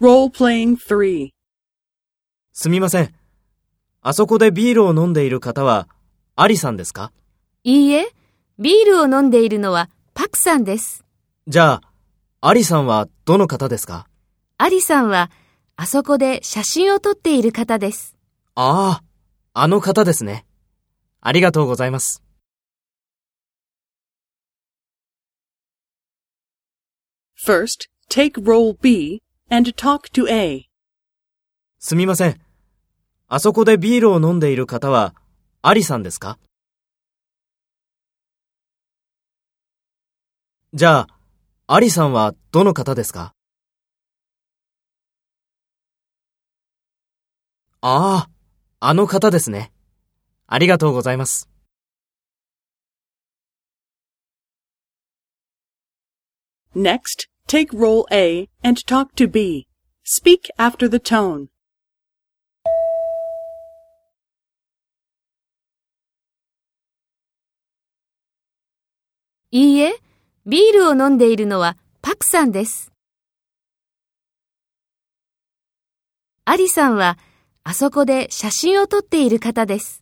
Role-playing 3. すみません。あそこでビールを飲んでいる方は、アリさんですか？いいえ、ビールを飲んでいるのはパクさんです。じゃあ、アリさんはどの方ですか？アリさんは、あそこで写真を撮っている方です。ああ、あの方ですね。ありがとうございます。First, take role B and talk to A. すみません。あそこでビールを飲んでいる方は、アリさんですか？じゃあ、アリさんはどの方ですか？ああ、あの方ですね。ありがとうございます。Next, take role A and talk to B. Speak after the tone. いいえ、ビールを飲んでいるのはパクさんです。アリさんは、あそこで写真を撮っている方です。